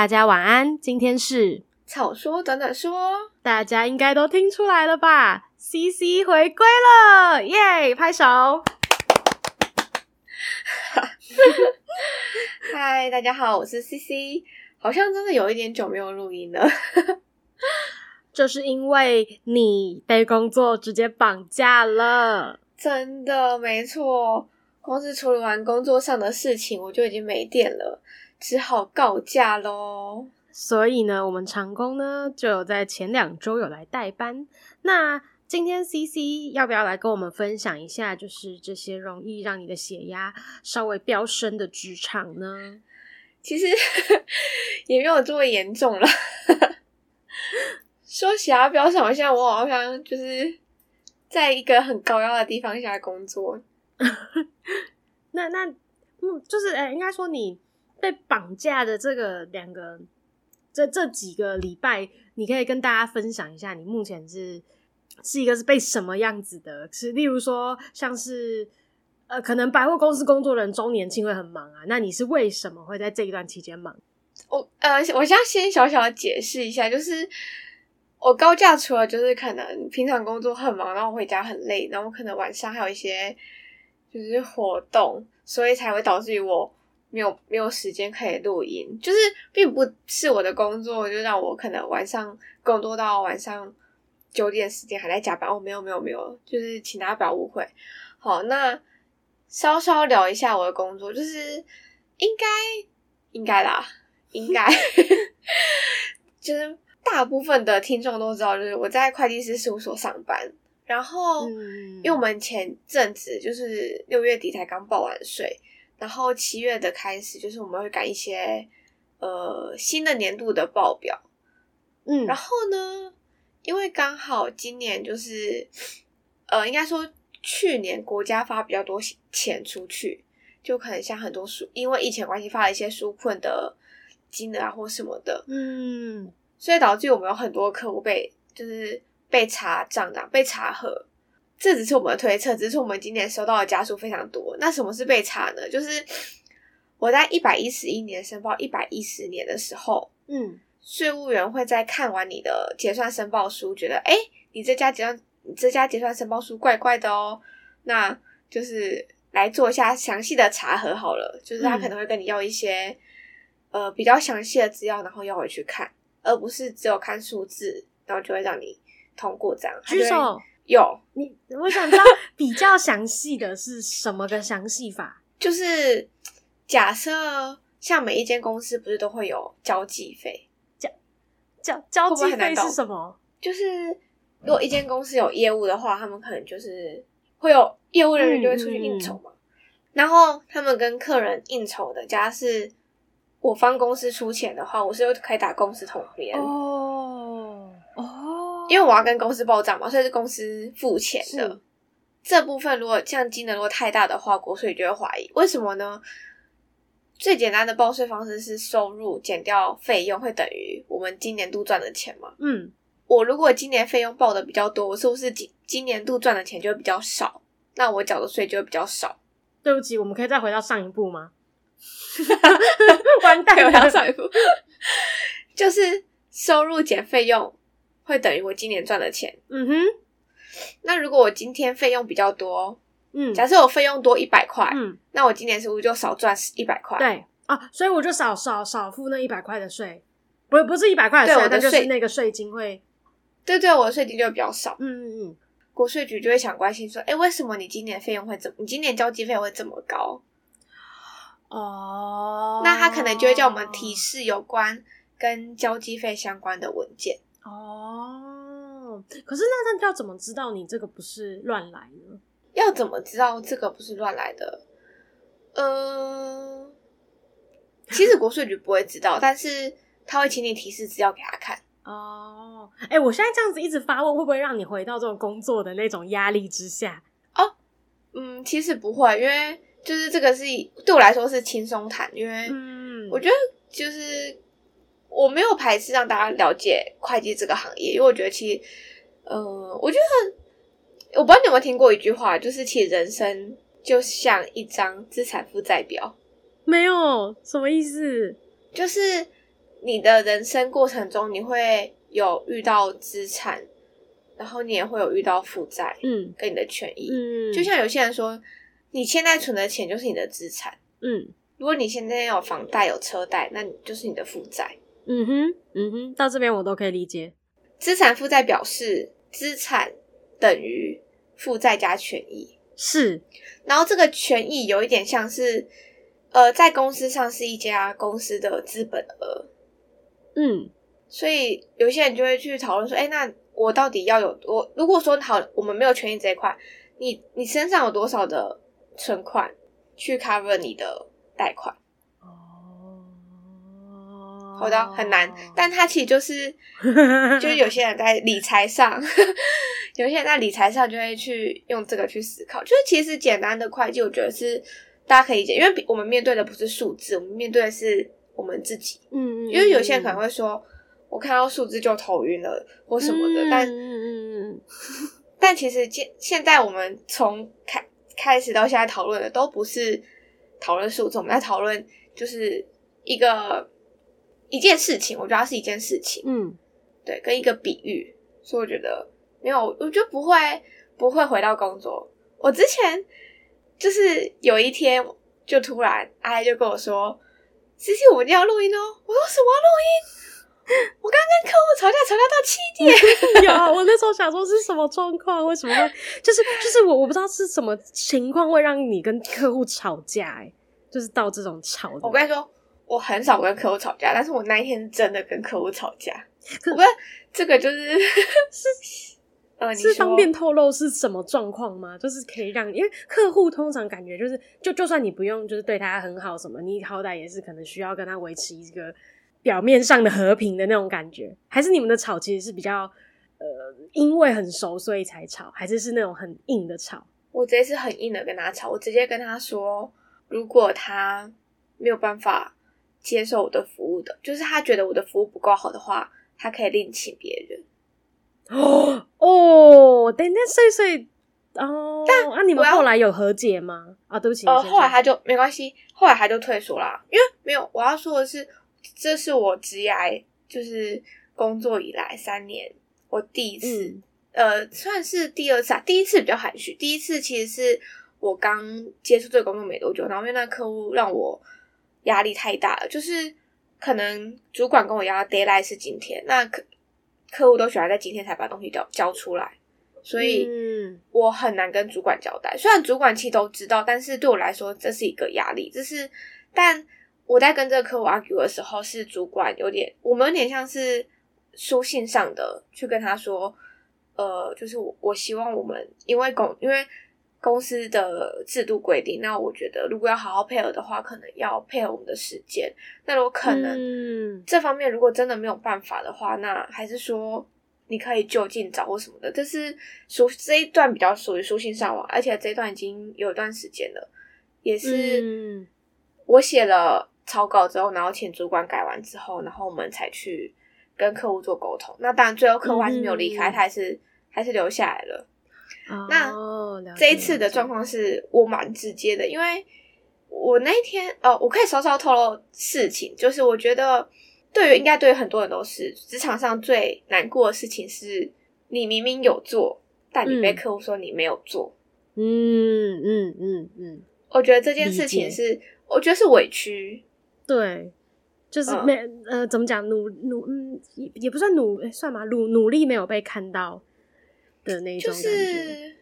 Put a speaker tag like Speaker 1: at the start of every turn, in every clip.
Speaker 1: 大家晚安，今天是
Speaker 2: 草说短短说，
Speaker 1: 大家应该都听出来了吧？CC 回归了，耶！拍手。
Speaker 2: 嗨，大家好，我是 CC，好像真的有一点久没有录音了，
Speaker 1: 这是因为你被工作直接绑架了，
Speaker 2: 真的没错。光是处理完工作上的事情，我就已经没电了，只好告假喽。
Speaker 1: 所以呢，我们长工呢就有在前两周有来代班。那今天 CC 要不要来跟我们分享一下，就是这些容易让你的血压稍微飙升的职场呢？
Speaker 2: 其实 也没有这么严重了。说血压飙升，好像我好像就是在一个很高压的地方下工作。
Speaker 1: 那那嗯，就是哎、欸，应该说你被绑架的这个两个这这几个礼拜，你可以跟大家分享一下，你目前是是一个是被什么样子的？是例如说，像是呃，可能百货公司工作人周年庆会很忙啊，那你是为什么会在这一段期间忙？
Speaker 2: 我呃，我先先小小的解释一下，就是我高价除了就是可能平常工作很忙，然后回家很累，然后可能晚上还有一些。就是活动，所以才会导致于我没有没有时间可以录音。就是并不是我的工作，就让我可能晚上工作到晚上九点时间还在加班。哦，没有没有没有，就是请大家不要误会。好，那稍稍聊一下我的工作，就是应该应该啦，应该 就是大部分的听众都知道，就是我在会计师事务所上班。然后，因为我们前阵子就是六月底才刚报完税，然后七月的开始就是我们会赶一些呃新的年度的报表，嗯，然后呢，因为刚好今年就是呃应该说去年国家发比较多钱出去，就可能像很多书因为疫情关系发了一些纾困的金额啊或什么的，嗯，所以导致我们有很多客户被就是。被查账单，被查核，这只是我们的推测，只是我们今年收到的家数非常多。那什么是被查呢？就是我在一百一十一年申报一百一十年的时候，嗯，税务员会在看完你的结算申报书，觉得哎，你这家结算，你这家结算申报书怪怪的哦，那就是来做一下详细的查核好了。就是他可能会跟你要一些、嗯、呃比较详细的资料，然后要回去看，而不是只有看数字，然后就会让你。通过这样，举手有
Speaker 1: 你，我想知道 比较详细的是什么个详细法？
Speaker 2: 就是假设像每一间公司不是都会有交际费，
Speaker 1: 交交交际费是什么？
Speaker 2: 就是如果一间公司有业务的话，他们可能就是会有业务人员就会出去应酬嘛，嗯嗯、然后他们跟客人应酬的，假设我方公司出钱的话，我是可以打公司统
Speaker 1: 哦。
Speaker 2: 因为我要跟公司报账嘛，所以是公司付钱的。这部分如果像金额如果太大的话，国税就会怀疑。为什么呢？最简单的报税方式是收入减掉费用，会等于我们今年度赚的钱嘛？嗯，我如果今年费用报的比较多，我是不是今今年度赚的钱就会比较少？那我缴的税就会比较少。
Speaker 1: 对不起，我们可以再回到上一步吗？
Speaker 2: 完蛋了，回到上一步，就是收入减费用。会等于我今年赚的钱。嗯哼，那如果我今天费用比较多，嗯，假设我费用多一百块，嗯，那我今年是不是就少赚一百块？
Speaker 1: 对啊，所以我就少少少付那一百块的税，不不是一百块的税，但就是那个税金会，
Speaker 2: 对对，我的税金就会比较少。
Speaker 1: 嗯嗯嗯，
Speaker 2: 国税局就会想关心说，哎，为什么你今年费用会这么，你今年交际费会这么高？哦，那他可能就会叫我们提示有关跟交际费相关的文件。
Speaker 1: 哦，可是那他要怎么知道你这个不是乱来呢？
Speaker 2: 要怎么知道这个不是乱来的？呃，其实国税局不会知道，但是他会请你提示资料给他看。
Speaker 1: 哦，哎、欸，我现在这样子一直发问，会不会让你回到这种工作的那种压力之下？
Speaker 2: 哦，嗯，其实不会，因为就是这个是对我来说是轻松谈，因为嗯，我觉得就是。我没有排斥让大家了解会计这个行业，因为我觉得其实，呃，我觉得，我不知道你有没有听过一句话，就是其实人生就像一张资产负债表。
Speaker 1: 没有，什么意思？
Speaker 2: 就是你的人生过程中，你会有遇到资产，然后你也会有遇到负债，
Speaker 1: 嗯，
Speaker 2: 跟你的权益，
Speaker 1: 嗯，
Speaker 2: 就像有些人说，你现在存的钱就是你的资产，
Speaker 1: 嗯，
Speaker 2: 如果你现在有房贷有车贷，那你就是你的负债，
Speaker 1: 嗯哼，嗯哼，到这边我都可以理解。
Speaker 2: 资产负债表示资产等于负债加权益，
Speaker 1: 是，
Speaker 2: 然后这个权益有一点像是，呃，在公司上是一家公司的资本额。
Speaker 1: 嗯，
Speaker 2: 所以有些人就会去讨论说，哎，那我到底要有我？如果说好，我们没有权益这一块，你你身上有多少的存款去 cover 你的贷款？
Speaker 1: 哦，
Speaker 2: 好的，很难，但他其实就是，就是有些人在理财上，有些人在理财上就会去用这个去思考，就是其实简单的会计，我觉得是大家可以理解，因为我们面对的不是数字，我们面对的是。我们自己，
Speaker 1: 嗯，
Speaker 2: 因为有些人可能会说，我看到数字就头晕了或什么的，但
Speaker 1: 嗯、
Speaker 2: 但，
Speaker 1: 嗯。嗯
Speaker 2: 但其实现现在我们从开开始到现在讨论的都不是讨论数字，我们在讨论就是一个一件事情，我觉得它是一件事情，
Speaker 1: 嗯，
Speaker 2: 对，跟一个比喻，所以我觉得没有，我觉得不会不会回到工作。我之前就是有一天就突然哎就跟我说。其实我们要录音哦！我说什么录音？我刚跟客户吵架，吵架到七点。
Speaker 1: 有，我那时候想说是什么状况？为什么会？就是就是我我不知道是什么情况会让你跟客户吵架？哎，就是到这种吵。
Speaker 2: 我跟你说，我很少跟客户吵架，但是我那一天真的跟客户吵架。我不这个就是 是。呃，
Speaker 1: 是方便透露是什么状况吗？就是可以让，因为客户通常感觉就是，就就算你不用就是对他很好什么，你好歹也是可能需要跟他维持一个表面上的和平的那种感觉。还是你们的吵其实是比较呃，因为很熟所以才吵，还是是那种很硬的吵？
Speaker 2: 我直接是很硬的跟他吵，我直接跟他说，如果他没有办法接受我的服务的，就是他觉得我的服务不够好的话，他可以另请别人。
Speaker 1: 哦哦，等等，所以所以哦，
Speaker 2: 但
Speaker 1: 啊，你们后来有和解吗？啊，对不起，
Speaker 2: 呃，后来他就没关系，后来他就退缩啦，因为没有，我要说的是，这是我职涯就是工作以来三年我第一次，嗯、呃，算是第二次啊，第一次比较含蓄，第一次其实是我刚接触这个工作没多久，然后因为那客户让我压力太大了，就是可能主管跟我要 deadline 是今天，那客。客户都喜欢在今天才把东西交交出来，所以我很难跟主管交代。虽然主管其实都知道，但是对我来说这是一个压力。这是，但我在跟这个客户 argue 的时候，是主管有点，我们有点像是书信上的去跟他说，呃，就是我我希望我们因为公因为。公司的制度规定，那我觉得如果要好好配合的话，可能要配合我们的时间。那如果可能这方面如果真的没有办法的话，那还是说你可以就近找或什么的。这是属这一段比较属于书信上网，而且这一段已经有一段时间了，也是我写了草稿之后，然后请主管改完之后，然后我们才去跟客户做沟通。那当然最后客户还是没有离开，他还是还是留下来了。那这一次的状况是我蛮直接的，因为我那一天哦，我可以稍稍透露事情，就是我觉得对于应该对于很多人都是职场上最难过的事情是，你明明有做，但你被客户说你没有做。
Speaker 1: 嗯嗯嗯嗯，
Speaker 2: 我觉得这件事情是，我觉得是委屈。
Speaker 1: 对，就是没、嗯、呃，怎么讲努努嗯，也也不算努，欸、算吗？努努力没有被看到。的那种
Speaker 2: 就是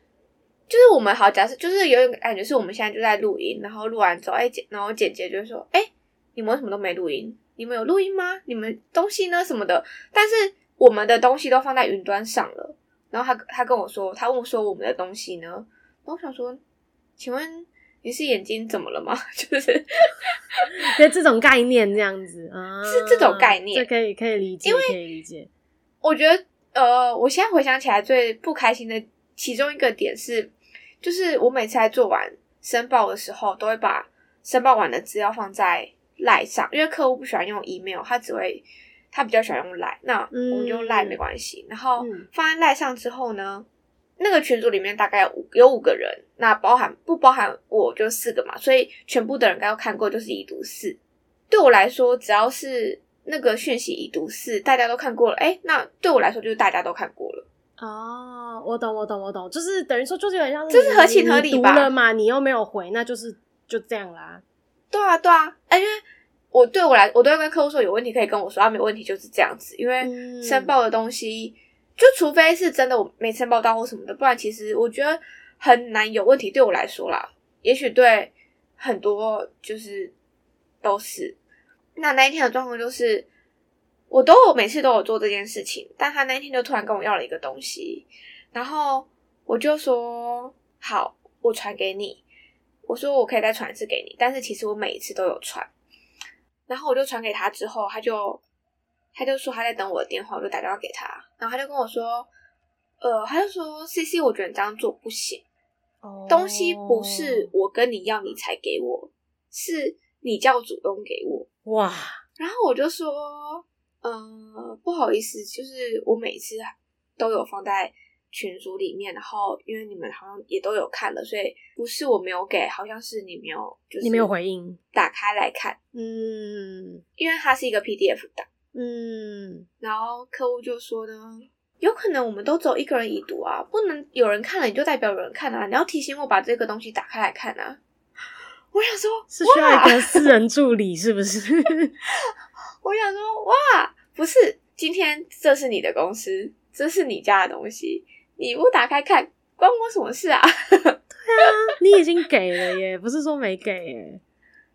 Speaker 2: 就是我们好假设，就是有一个感觉是我们现在就在录音，然后录完之后，哎，然后姐姐就说，哎，你们为什么都没录音？你们有录音吗？你们东西呢？什么的？但是我们的东西都放在云端上了。然后他他跟我说，他问我说我们的东西呢？然后我想说，请问你是眼睛怎么了吗？就是
Speaker 1: 就这种概念这样子啊，
Speaker 2: 是这种概念，
Speaker 1: 这可以可以理解，
Speaker 2: 因为
Speaker 1: 可以理解。
Speaker 2: 我觉得。呃，我现在回想起来，最不开心的其中一个点是，就是我每次在做完申报的时候，都会把申报完的资料放在 LINE 上，因为客户不喜欢用 email，他只会他比较喜欢用 LINE，那我们就用 LINE 没关系。然后放在 LINE 上之后呢，那个群组里面大概有五有五个人，那包含不包含我就四个嘛，所以全部的人该要看过就是已读四。对我来说，只要是那个讯息已读是大家都看过了，哎，那对我来说就是大家都看过了。
Speaker 1: 哦，我懂，我懂，我懂，就是等于说，就是有点像是，
Speaker 2: 这是合情合理吧？
Speaker 1: 读了嘛，你又没有回，那就是就这样啦。
Speaker 2: 对啊，对啊，哎，因为我对我来，我都会跟客户说，有问题可以跟我说，啊，没问题就是这样子。因为申报的东西，嗯、就除非是真的我没申报到或什么的，不然其实我觉得很难有问题。对我来说啦，也许对很多就是都是。那那一天的状况就是。我都有每次都有做这件事情，但他那一天就突然跟我要了一个东西，然后我就说好，我传给你。我说我可以再传一次给你，但是其实我每一次都有传。然后我就传给他之后，他就他就说他在等我的电话，我就打电话给他，然后他就跟我说，呃，他就说 CC，我觉得你这样做不行，哦，东西不是我跟你要你才给我，是你叫主动给我。
Speaker 1: 哇，
Speaker 2: 然后我就说。嗯，不好意思，就是我每次都有放在群组里面，然后因为你们好像也都有看了，所以不是我没有给，好像是你没有，就是
Speaker 1: 你没有回应，
Speaker 2: 打开来看，
Speaker 1: 嗯，
Speaker 2: 因为它是一个 PDF 档，
Speaker 1: 嗯，
Speaker 2: 然后客户就说呢，有可能我们都只有一个人已读啊，不能有人看了你就代表有人看啊，你要提醒我把这个东西打开来看啊。我想说，
Speaker 1: 是需要一个私人助理是不是？
Speaker 2: 我想说，哇，不是，今天这是你的公司，这是你家的东西，你不打开看，关我什么事啊？对啊，
Speaker 1: 你已经给了耶，不是说没给耶。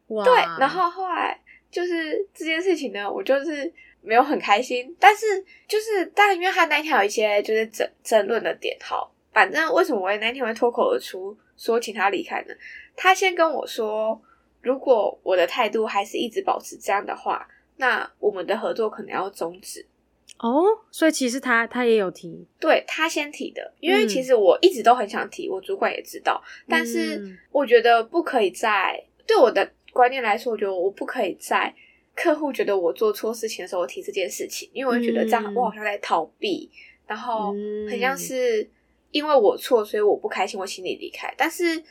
Speaker 1: 哇，
Speaker 2: 对，然后后来就是这件事情呢，我就是没有很开心，但是就是，但因为他那天有一些就是争争论的点，好，反正为什么我那天会脱口而出说请他离开呢？他先跟我说，如果我的态度还是一直保持这样的话，那我们的合作可能要终止。
Speaker 1: 哦，所以其实他他也有提，
Speaker 2: 对，他先提的，因为其实我一直都很想提，我主管也知道，嗯、但是我觉得不可以在对我的观念来说，我觉得我不可以在客户觉得我做错事情的时候我提这件事情，因为我觉得这样我好像在逃避，嗯、然后很像是因为我错，所以我不开心，我请你离开，但是。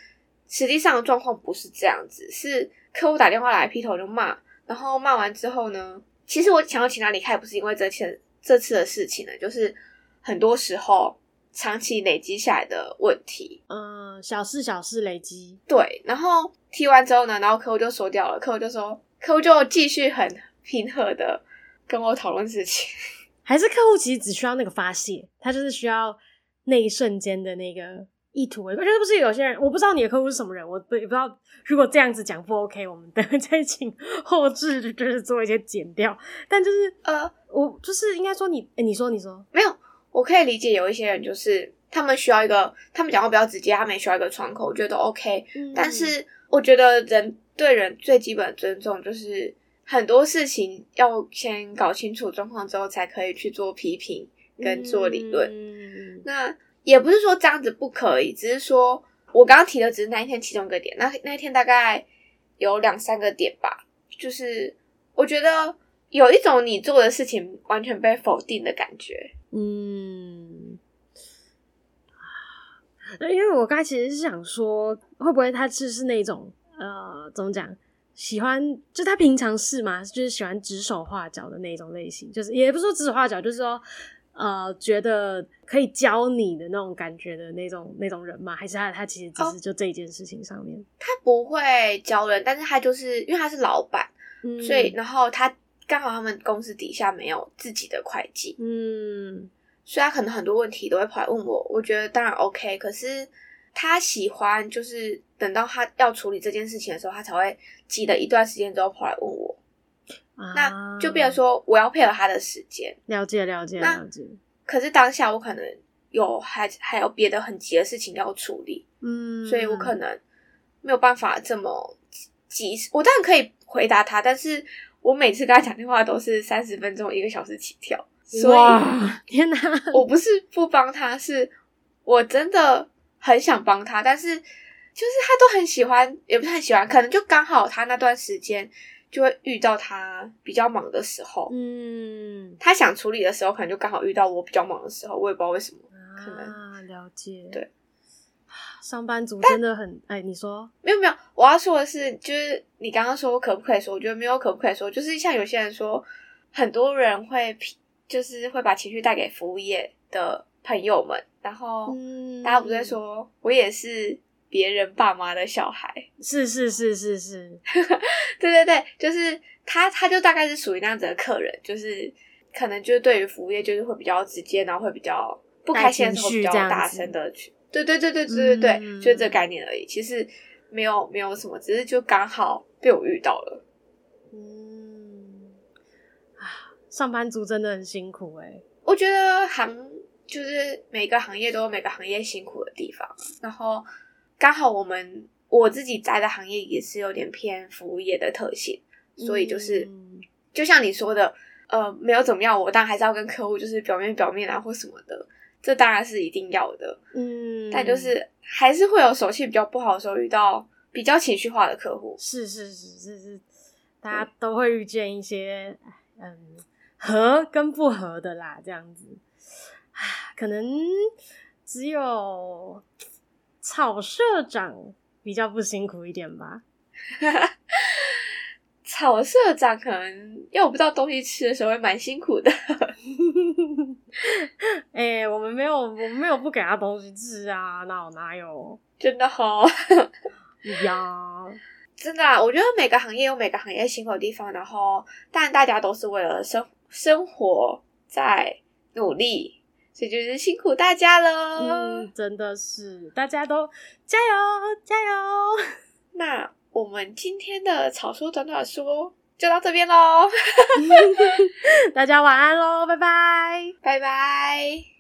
Speaker 2: 实际上的状况不是这样子，是客户打电话来劈头就骂，然后骂完之后呢，其实我想要请他离开，不是因为这次这次的事情呢，就是很多时候长期累积下来的问题，
Speaker 1: 嗯，小事小事累积，
Speaker 2: 对，然后踢完之后呢，然后客户就说掉了，客户就说，客户就继续很平和的跟我讨论事情，
Speaker 1: 还是客户其实只需要那个发泄，他就是需要那一瞬间的那个。意图为，我觉得不是有些人，我不知道你的客户是什么人，我也不知道。如果这样子讲不 OK，我们等会 再请后置就是做一些剪掉。但就是呃，我就是应该说你，诶你说你说
Speaker 2: 没有，我可以理解有一些人就是他们需要一个，他们讲话比较直接，他们也需要一个窗口，我觉得 OK。嗯，但是我觉得人对人最基本的尊重就是很多事情要先搞清楚状况之后，才可以去做批评跟做理论。嗯，那。也不是说这样子不可以，只是说我刚刚提的只是那一天其中一个点。那那一天大概有两三个点吧，就是我觉得有一种你做的事情完全被否定的感觉。
Speaker 1: 嗯，因为我刚才其实是想说，会不会他是是那种呃，怎么讲，喜欢就他平常是嘛？就是喜欢指手画脚的那种类型，就是也不是说指手画脚，就是说。呃，觉得可以教你的那种感觉的那种那种人吗？还是他他其实只是就这一件事情上面，哦、
Speaker 2: 他不会教人，但是他就是因为他是老板，嗯，所以然后他刚好他们公司底下没有自己的会计，
Speaker 1: 嗯，
Speaker 2: 所以他可能很多问题都会跑来问我。我觉得当然 OK，可是他喜欢就是等到他要处理这件事情的时候，他才会挤得一段时间之后跑来问我。那就变成说，我要配合他的时间，
Speaker 1: 了解了解了解。
Speaker 2: 可是当下我可能有还还有别的很急的事情要处理，
Speaker 1: 嗯，
Speaker 2: 所以我可能没有办法这么急。我当然可以回答他，但是我每次跟他讲电话都是三十分钟、一个小时起跳。所以
Speaker 1: 天哪，
Speaker 2: 我不是不帮他，是我真的很想帮他，但是就是他都很喜欢，也不是很喜欢，可能就刚好他那段时间。就会遇到他比较忙的时候，
Speaker 1: 嗯，
Speaker 2: 他想处理的时候，可能就刚好遇到我比较忙的时候，我也不知道为什么，可能。
Speaker 1: 啊，了解，
Speaker 2: 对，
Speaker 1: 上班族真的很，哎，你说。
Speaker 2: 没有没有，我要说的是，就是你刚刚说可不可以说，我觉得没有可不可以说，就是像有些人说，很多人会就是会把情绪带给服务业的朋友们，然后大家不是说我也是别人爸妈的小孩，
Speaker 1: 是是是是是，
Speaker 2: 对对对，就是他他就大概是属于那样子的客人，就是可能就是对于服务业就是会比较直接，然后会比较不开心的时候比较大声的去，对对对对对对对，嗯、就是这个概念而已，其实没有没有什么，只是就刚好被我遇到了，
Speaker 1: 嗯，啊，上班族真的很辛苦哎、欸，
Speaker 2: 我觉得行就是每个行业都有每个行业辛苦的地方，然后。刚好我们我自己在的行业也是有点偏服务业的特性，所以就是、嗯、就像你说的，呃，没有怎么样，我当然还是要跟客户就是表面表面啊或什么的，这当然是一定要的。嗯，但就是还是会有手气比较不好的时候，遇到比较情绪化的客户。
Speaker 1: 是是是是是，大家都会遇见一些嗯合跟不合的啦，这样子，可能只有。草社长比较不辛苦一点吧。
Speaker 2: 草社长可能要不到东西吃的时候会蛮辛苦的。
Speaker 1: 哎、欸，我们没有，我们没有不给他东西吃啊，哪有哪有？
Speaker 2: 真的好
Speaker 1: 呀，
Speaker 2: 真的啊！我觉得每个行业有每个行业辛苦的地方，然后但大家都是为了生生活在努力。这就是辛苦大家了，
Speaker 1: 嗯，真的是，大家都加油加油！
Speaker 2: 那我们今天的草书短短说就到这边喽，
Speaker 1: 大家晚安喽，拜拜，
Speaker 2: 拜拜。